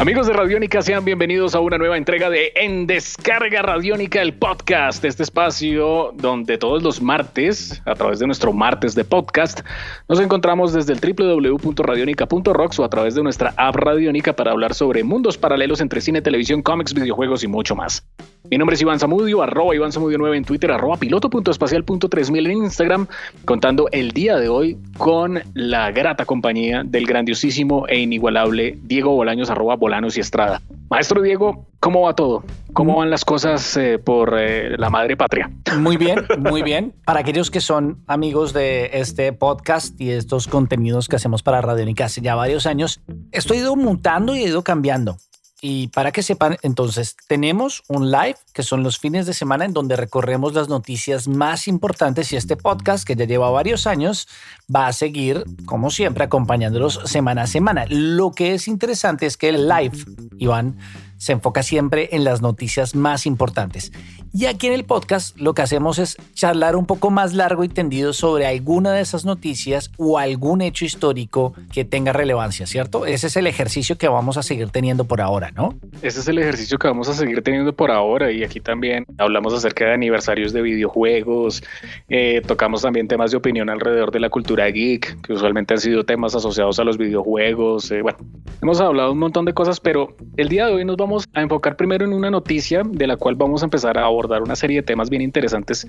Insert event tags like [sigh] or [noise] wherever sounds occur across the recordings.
Amigos de Radiónica, sean bienvenidos a una nueva entrega de En Descarga Radiónica, el podcast, este espacio donde todos los martes, a través de nuestro martes de podcast, nos encontramos desde el www.radionica.rocks o a través de nuestra app Radiónica para hablar sobre mundos paralelos entre cine, televisión, cómics, videojuegos y mucho más. Mi nombre es Iván Zamudio, arroba Iván Zamudio 9 en Twitter, arroba piloto.espacial.3000 en Instagram, contando el día de hoy con la grata compañía del grandiosísimo e inigualable Diego Bolaños, arroba Bolanos y Estrada. Maestro Diego, ¿cómo va todo? ¿Cómo van las cosas eh, por eh, la madre patria? Muy bien, [laughs] muy bien. Para aquellos que son amigos de este podcast y estos contenidos que hacemos para Radionica hace ya varios años, estoy ido mutando y he ido cambiando. Y para que sepan, entonces tenemos un live que son los fines de semana en donde recorremos las noticias más importantes y este podcast que ya lleva varios años va a seguir, como siempre, acompañándolos semana a semana. Lo que es interesante es que el live, Iván, se enfoca siempre en las noticias más importantes. Y aquí en el podcast lo que hacemos es charlar un poco más largo y tendido sobre alguna de esas noticias o algún hecho histórico que tenga relevancia, ¿cierto? Ese es el ejercicio que vamos a seguir teniendo por ahora, ¿no? Ese es el ejercicio que vamos a seguir teniendo por ahora y aquí también hablamos acerca de aniversarios de videojuegos, eh, tocamos también temas de opinión alrededor de la cultura geek, que usualmente han sido temas asociados a los videojuegos. Eh, bueno, hemos hablado un montón de cosas, pero el día de hoy nos vamos a enfocar primero en una noticia de la cual vamos a empezar a abordar una serie de temas bien interesantes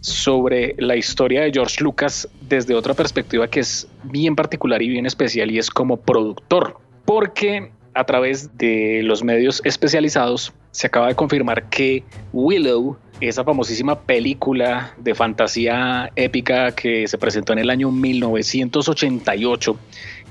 sobre la historia de George Lucas desde otra perspectiva que es bien particular y bien especial y es como productor. Porque a través de los medios especializados se acaba de confirmar que Willow, esa famosísima película de fantasía épica que se presentó en el año 1988,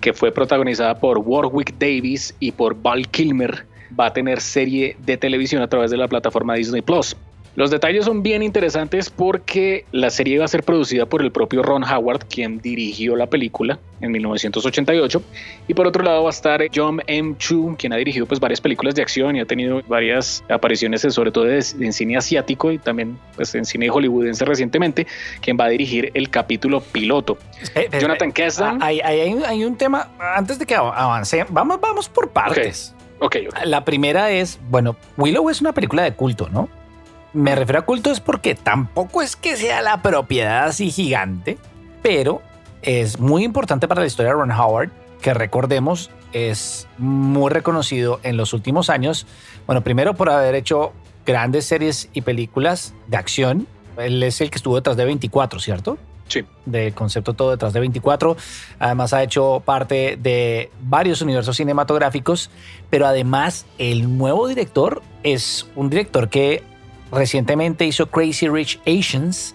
que fue protagonizada por Warwick Davis y por Val Kilmer, va a tener serie de televisión a través de la plataforma Disney Plus. Los detalles son bien interesantes porque la serie va a ser producida por el propio Ron Howard, quien dirigió la película en 1988. Y por otro lado va a estar John M. Chu, quien ha dirigido pues varias películas de acción y ha tenido varias apariciones sobre todo en cine asiático y también pues en cine hollywoodense recientemente, quien va a dirigir el capítulo piloto. Jonathan Kasdan. Hay, hay, un tema, antes de que avance, vamos, vamos por partes. Okay. La primera es, bueno, Willow es una película de culto, ¿no? Me refiero a culto es porque tampoco es que sea la propiedad así gigante, pero es muy importante para la historia de Ron Howard, que recordemos es muy reconocido en los últimos años. Bueno, primero por haber hecho grandes series y películas de acción. Él es el que estuvo detrás de 24, ¿cierto? Sí. Del concepto todo detrás de 24. Además ha hecho parte de varios universos cinematográficos, pero además el nuevo director es un director que recientemente hizo Crazy Rich Asians,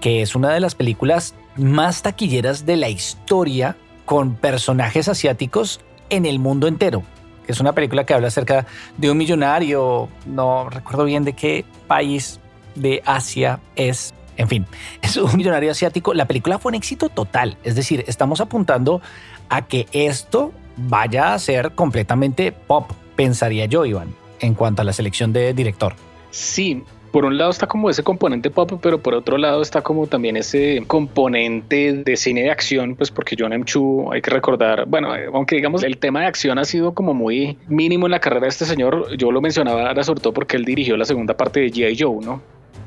que es una de las películas más taquilleras de la historia con personajes asiáticos en el mundo entero. Es una película que habla acerca de un millonario, no recuerdo bien de qué país de Asia es. En fin, es un millonario asiático. La película fue un éxito total. Es decir, estamos apuntando a que esto vaya a ser completamente pop, pensaría yo, Iván, en cuanto a la selección de director. Sí, por un lado está como ese componente pop, pero por otro lado está como también ese componente de cine de acción, pues porque John M. Chu, hay que recordar, bueno, aunque digamos el tema de acción ha sido como muy mínimo en la carrera de este señor, yo lo mencionaba ahora sobre todo porque él dirigió la segunda parte de G.I. Joe, ¿no?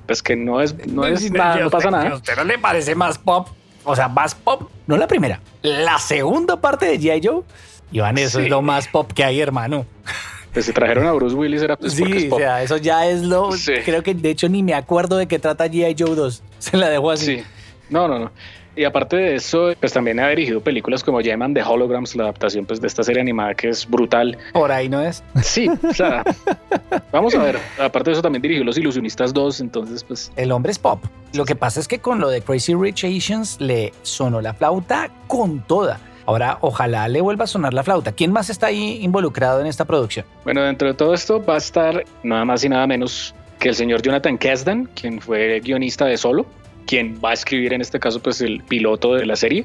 Pues que no es, no es nada, no pasa nada. ¿A usted no le parece más pop? O sea, más pop, no la primera, la segunda parte de G.I. Joe. Iván, eso es lo más pop que hay, hermano. Pues si trajeron a Bruce Willis era pues Sí, o sea, eso ya es lo... Creo que de hecho ni me acuerdo de qué trata G.I. Joe 2. [laughs] Se la dejo así. Sí. No, no, no. Y aparte de eso, pues también ha dirigido películas como Llaman The Holograms, la adaptación pues, de esta serie animada que es brutal. Por ahí no es. Sí, o sea, [laughs] vamos a ver. Aparte de eso, también dirigió Los Ilusionistas 2, entonces pues... El hombre es pop. Lo que pasa es que con lo de Crazy Rich Asians le sonó la flauta con toda. Ahora, ojalá le vuelva a sonar la flauta. ¿Quién más está ahí involucrado en esta producción? Bueno, dentro de todo esto va a estar nada más y nada menos que el señor Jonathan Kasdan, quien fue guionista de Solo, quien va a escribir en este caso pues el piloto de la serie.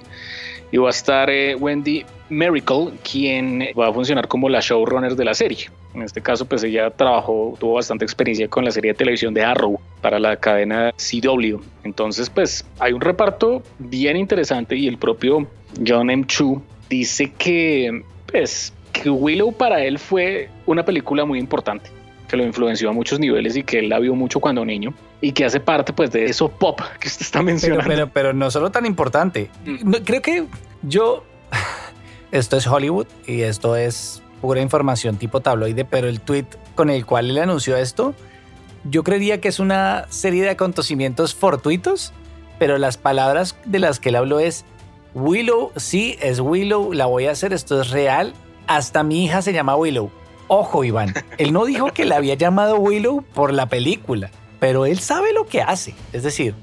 Y va a estar eh, Wendy Miracle, quien va a funcionar como la showrunner de la serie. En este caso, pues ella trabajó, tuvo bastante experiencia con la serie de televisión de Arrow para la cadena CW. Entonces, pues hay un reparto bien interesante y el propio John M. Chu dice que, pues, que Willow para él fue una película muy importante que lo influenció a muchos niveles y que él la vio mucho cuando niño y que hace parte pues de eso pop que usted está mencionando. Pero, pero, no solo tan importante. Mm. creo que yo, [laughs] esto es Hollywood y esto es pura información tipo tabloide, pero el tweet con el cual él anunció esto, yo creería que es una serie de acontecimientos fortuitos, pero las palabras de las que él habló es Willow, sí, es Willow, la voy a hacer, esto es real. Hasta mi hija se llama Willow. Ojo, Iván, él no dijo que la había llamado Willow por la película, pero él sabe lo que hace. Es decir,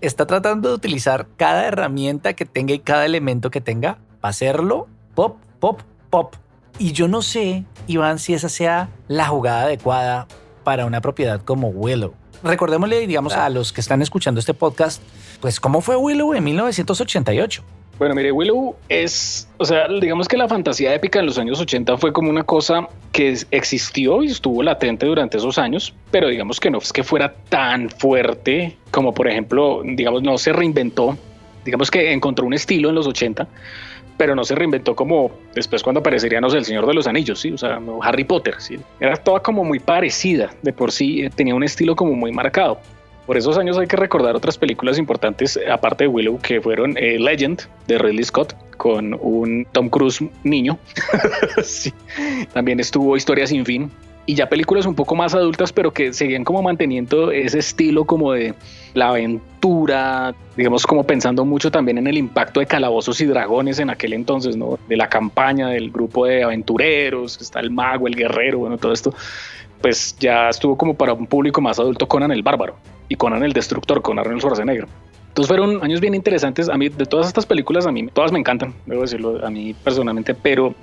está tratando de utilizar cada herramienta que tenga y cada elemento que tenga para hacerlo pop, pop, pop. Y yo no sé, Iván, si esa sea la jugada adecuada para una propiedad como Willow. Recordémosle, digamos, a los que están escuchando este podcast, pues cómo fue Willow en 1988. Bueno, mire, Willow es, o sea, digamos que la fantasía épica en los años 80 fue como una cosa que existió y estuvo latente durante esos años, pero digamos que no es que fuera tan fuerte como, por ejemplo, digamos, no se reinventó, digamos que encontró un estilo en los 80, pero no se reinventó como después cuando aparecería, no sé, el Señor de los Anillos, sí, o sea, Harry Potter, sí. Era toda como muy parecida, de por sí eh, tenía un estilo como muy marcado. Por esos años hay que recordar otras películas importantes, aparte de Willow, que fueron eh, Legend de Ridley Scott, con un Tom Cruise niño. [laughs] También estuvo Historia sin fin, y ya películas un poco más adultas, pero que seguían como manteniendo ese estilo como de la aventura, digamos como pensando mucho también en el impacto de calabozos y dragones en aquel entonces, ¿no? De la campaña del grupo de aventureros, está el mago, el guerrero, bueno, todo esto, pues ya estuvo como para un público más adulto Conan el Bárbaro y Conan el Destructor, con Arnold Schwarzenegger. Entonces fueron años bien interesantes. A mí, de todas estas películas, a mí todas me encantan, debo decirlo, a mí personalmente, pero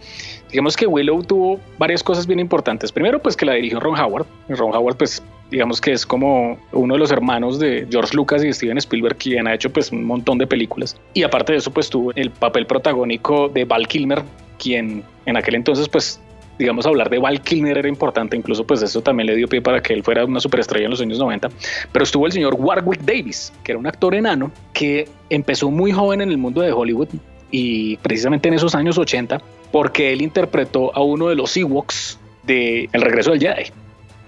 digamos que Willow tuvo varias cosas bien importantes. Primero, pues que la dirigió Ron Howard. Ron Howard, pues digamos que es como uno de los hermanos de George Lucas y Steven Spielberg, quien ha hecho pues un montón de películas. Y aparte de eso, pues tuvo el papel protagónico de Val Kilmer, quien en aquel entonces pues digamos, hablar de Val Kilmer era importante, incluso pues eso también le dio pie para que él fuera una superestrella en los años 90, pero estuvo el señor Warwick Davis, que era un actor enano que empezó muy joven en el mundo de Hollywood y precisamente en esos años 80, porque él interpretó a uno de los Ewoks de El regreso del Jedi.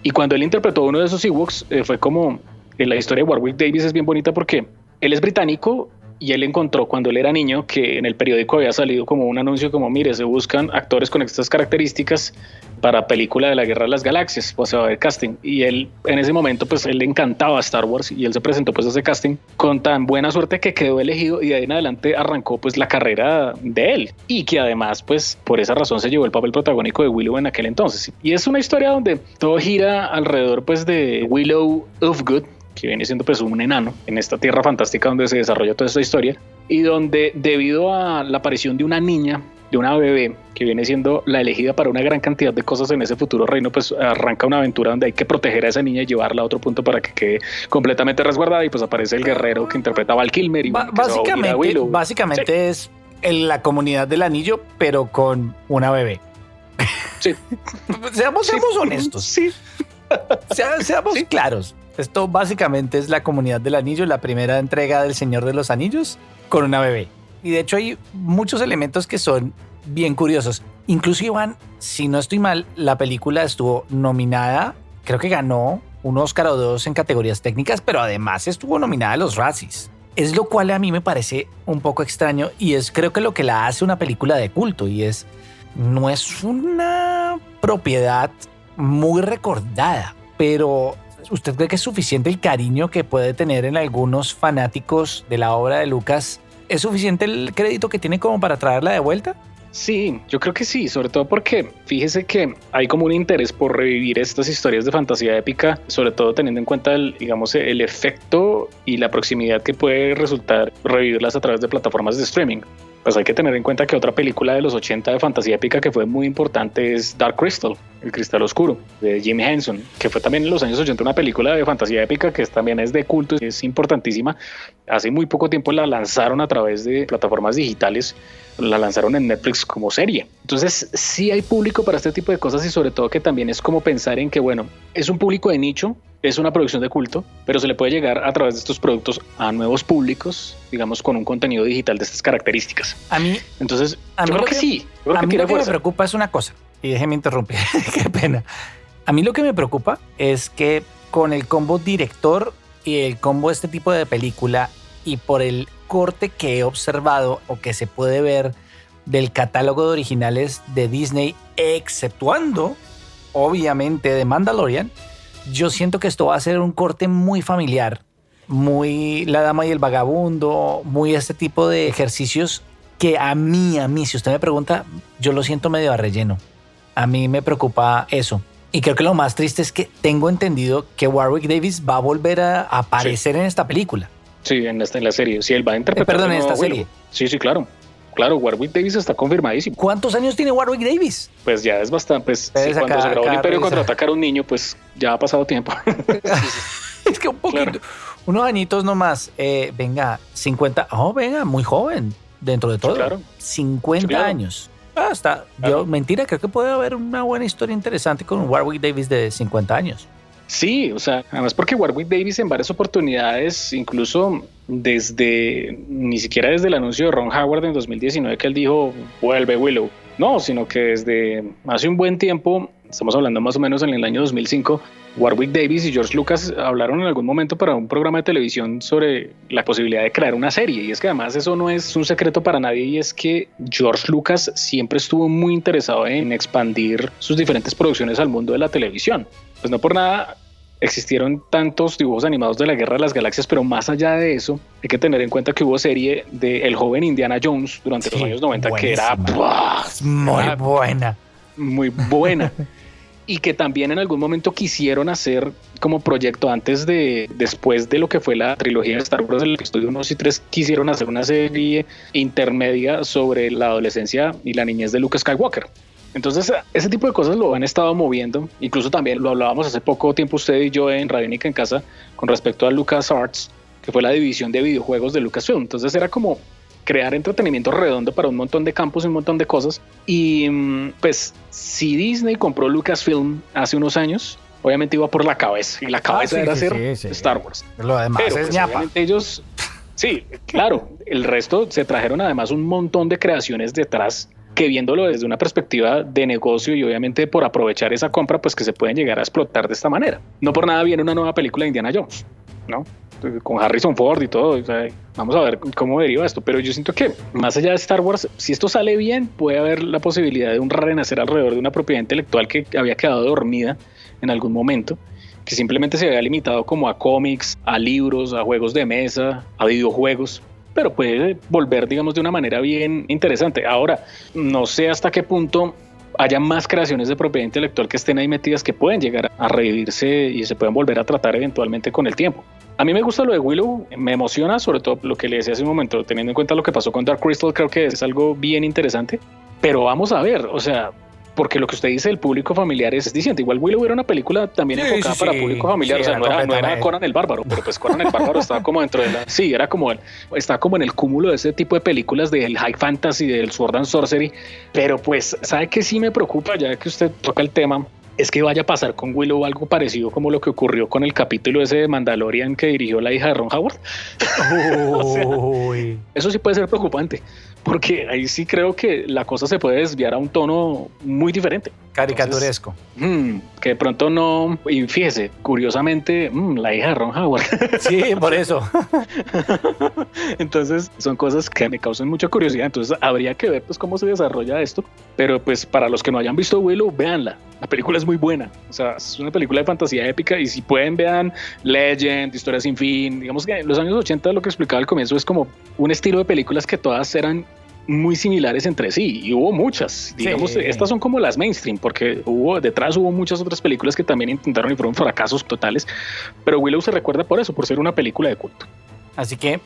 Y cuando él interpretó a uno de esos Ewoks, eh, fue como, en la historia de Warwick Davis es bien bonita porque él es británico y él encontró cuando él era niño que en el periódico había salido como un anuncio como mire se buscan actores con estas características para película de la Guerra de las Galaxias o sea va a haber casting y él en ese momento pues él le encantaba Star Wars y él se presentó pues a ese casting con tan buena suerte que quedó elegido y de ahí en adelante arrancó pues la carrera de él. Y que además pues por esa razón se llevó el papel protagónico de Willow en aquel entonces. Y es una historia donde todo gira alrededor pues de Willow Good que viene siendo pues un enano en esta tierra fantástica donde se desarrolla toda esta historia y donde debido a la aparición de una niña, de una bebé que viene siendo la elegida para una gran cantidad de cosas en ese futuro reino, pues arranca una aventura donde hay que proteger a esa niña y llevarla a otro punto para que quede completamente resguardada y pues aparece el guerrero que interpreta a Val Kilmer y básicamente, básicamente es la comunidad del anillo pero con una bebé. Sí. [laughs] seamos, seamos honestos. Sí. [laughs] seamos claros. Esto básicamente es la comunidad del anillo, la primera entrega del Señor de los Anillos con una bebé. Y de hecho hay muchos elementos que son bien curiosos. Incluso Iván, si no estoy mal, la película estuvo nominada, creo que ganó un Oscar o dos en categorías técnicas, pero además estuvo nominada a los Razzies. Es lo cual a mí me parece un poco extraño y es creo que lo que la hace una película de culto y es no es una propiedad muy recordada, pero ¿usted cree que es suficiente el cariño que puede tener en algunos fanáticos de la obra de Lucas? ¿Es suficiente el crédito que tiene como para traerla de vuelta? Sí, yo creo que sí, sobre todo porque fíjese que hay como un interés por revivir estas historias de fantasía épica, sobre todo teniendo en cuenta el, digamos, el efecto y la proximidad que puede resultar revivirlas a través de plataformas de streaming. Pues hay que tener en cuenta que otra película de los 80 de fantasía épica que fue muy importante es Dark Crystal, El Cristal Oscuro, de Jim Henson, que fue también en los años 80 una película de fantasía épica que también es de culto, es importantísima. Hace muy poco tiempo la lanzaron a través de plataformas digitales, la lanzaron en Netflix como serie. Entonces sí hay público para este tipo de cosas y sobre todo que también es como pensar en que, bueno, es un público de nicho, es una producción de culto, pero se le puede llegar a través de estos productos a nuevos públicos, digamos, con un contenido digital de estas características. A mí, entonces, a mí yo creo lo que, sí. Creo a que mí lo que me preocupa es una cosa, y déjeme interrumpir, [laughs] qué pena. A mí lo que me preocupa es que con el combo director y el combo este tipo de película y por el corte que he observado o que se puede ver del catálogo de originales de Disney, exceptuando obviamente de Mandalorian, yo siento que esto va a ser un corte muy familiar, muy La Dama y el Vagabundo, muy este tipo de ejercicios que a mí, a mí, si usted me pregunta, yo lo siento medio a relleno. A mí me preocupa eso. Y creo que lo más triste es que tengo entendido que Warwick Davis va a volver a aparecer en esta película. Sí, en, esta, en la serie. Sí, él va a interpretar. Eh, perdón, de en esta a serie. Sí, sí, claro. Claro, Warwick Davis está confirmadísimo. ¿Cuántos años tiene Warwick Davis? Pues ya es bastante. Pues sí, cuando acá- se grabó el Imperio revisan. contraatacar a un niño, pues ya ha pasado tiempo. [laughs] [laughs] es que un poquito, Claro. unos añitos nomás. Eh, venga, 50, oh, venga, muy joven dentro de todo. claro. 50 Sí, claro. años. Ah, está. Yo, mentira, creo que puede haber una buena historia interesante con Warwick Davis de 50 años. Sí, o sea, además porque Warwick Davis en varias oportunidades, incluso desde, ni siquiera desde el anuncio de Ron Howard en 2019 que él dijo, vuelve Willow, no, sino que desde hace un buen tiempo, estamos hablando más o menos en el año 2005, Warwick Davis y George Lucas hablaron en algún momento para un programa de televisión sobre la posibilidad de crear una serie. Y es que además eso no es un secreto para nadie y es que George Lucas siempre estuvo muy interesado en expandir sus diferentes producciones al mundo de la televisión. Pues no por nada existieron tantos dibujos animados de la Guerra de las Galaxias, pero más allá de eso, hay que tener en cuenta que hubo serie de El joven Indiana Jones durante los años 90 que era. ¡buah! Muy buena. muy buena. [laughs] y que también en algún momento quisieron hacer como proyecto antes de, después de lo que fue la trilogía de Star Wars, el episodio 1 y 3, quisieron hacer una serie intermedia sobre la adolescencia y la niñez de Luke Skywalker. Entonces, ese tipo de cosas lo han estado moviendo. Incluso también lo hablábamos hace poco tiempo usted y yo en Radionica en casa con respecto a LucasArts, que fue la división de videojuegos de Lucasfilm. Entonces era como crear entretenimiento redondo para un montón de campos y un montón de cosas. Y mm, pues si Disney compró Lucasfilm hace unos años, obviamente iba por la cabeza. Y la cabeza sí, era sí, hacer sí. Star Wars. Lo demás Pero es pues, ñapa. ellos, sí, claro, el resto se trajeron además un montón de creaciones detrás que viéndolo desde una perspectiva de negocio y obviamente por aprovechar esa compra, pues que se pueden llegar a explotar de esta manera. No por nada viene una nueva película de Indiana Jones, ¿no? Con Harrison Ford y todo. o sea, vamos a ver cómo deriva esto. Pero yo siento que más allá de Star Wars, si esto sale bien, puede haber la posibilidad de un renacer alrededor de una propiedad intelectual que había quedado dormida en algún momento que simplemente se había limitado como a cómics, a libros, a juegos de mesa, a videojuegos, pero puede volver, digamos, de una manera bien interesante. Ahora, no sé hasta qué punto haya más creaciones de propiedad intelectual que estén ahí metidas que pueden llegar a revivirse y se pueden volver a tratar eventualmente con el tiempo. A mí me gusta lo de Willow, me emociona, sobre todo lo que le decía hace un momento, teniendo en cuenta lo que pasó con Dark Crystal, creo que es algo bien interesante, pero vamos a ver, o sea, porque lo que usted dice, el público familiar es distinto. Igual Willow era una película también Sí, enfocada sí, para sí. público familiar, o sea, no era, no era. Conan el Bárbaro, pero pues Conan el Bárbaro estaba como dentro de la... Sí, era como el, está como en el cúmulo de ese tipo de películas del high fantasy, del sword and sorcery, pero pues, ¿sabe qué sí me preocupa ya que usted toca el tema? Es que vaya a pasar con Willow algo parecido como lo que ocurrió con el capítulo ese de Mandalorian que dirigió la hija de Ron Howard. [laughs] O sea. Eso sí puede ser preocupante, porque ahí sí creo que la cosa se puede desviar a un tono muy diferente. Caricaturesco. Mm, que de pronto no. Y fíjese, curiosamente, mm, la hija de Ron Howard. [laughs] Sí, por eso. [laughs] Entonces, son cosas que me causan mucha curiosidad. Entonces, habría que ver pues cómo se desarrolla esto. Pero pues para los que no hayan visto Willow, véanla. La película es muy buena. O sea, es una película de fantasía épica. Y si pueden, vean Legend, Historia sin fin. Digamos que en los años 80, lo que explicaba al comienzo es como un estilo de películas que todas eran muy similares entre sí y hubo muchas digamos Sí. estas son como las mainstream porque hubo detrás hubo muchas otras películas que también intentaron y fueron fracasos totales pero Willow se recuerda por eso por ser una película de culto Así que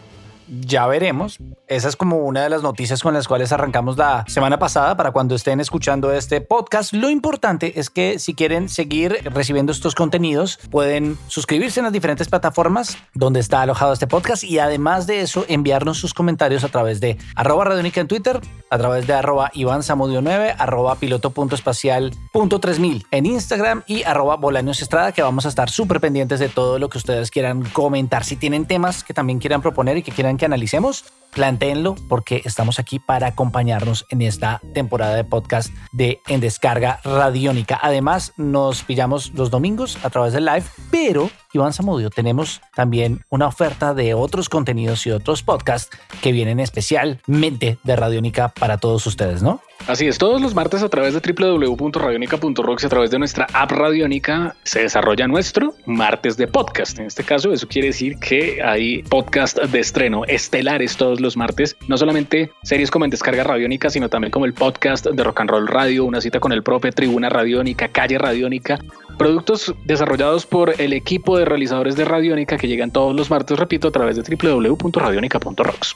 ya veremos. Esa es como una de las noticias con las cuales arrancamos la semana pasada para cuando estén escuchando este podcast. Lo importante es que si quieren seguir recibiendo estos contenidos, pueden suscribirse en las diferentes plataformas donde está alojado este podcast y además de eso enviarnos sus comentarios a través de arroba radionica en Twitter, a través de arroba Iván Samudio 9, arroba piloto.espacial.3000 en Instagram y arroba Bolaños Estrada que vamos a estar súper pendientes de todo lo que ustedes quieran comentar. Si tienen temas que también quieran proponer y que quieran que analicemos, plantéenlo porque estamos aquí para acompañarnos en esta temporada de podcast de En Descarga Radiónica. Además, nos pillamos los domingos a través del live, pero Iván Zamudio, tenemos también una oferta de otros contenidos y otros podcasts que vienen especialmente de Radiónica para todos ustedes, ¿no? Así es, todos los martes a través de www.radionica.rocks y a través de nuestra app Radiónica se desarrolla nuestro martes de podcast. En este caso, eso quiere decir que hay podcast de estreno estelares todos los martes, no solamente series como en descarga Radiónica, sino también como el podcast de Rock and Roll Radio, una cita con el propio Tribuna Radiónica, Calle Radiónica, productos desarrollados por el equipo de realizadores de Radiónica que llegan todos los martes, repito, a través de www.radionica.rocks.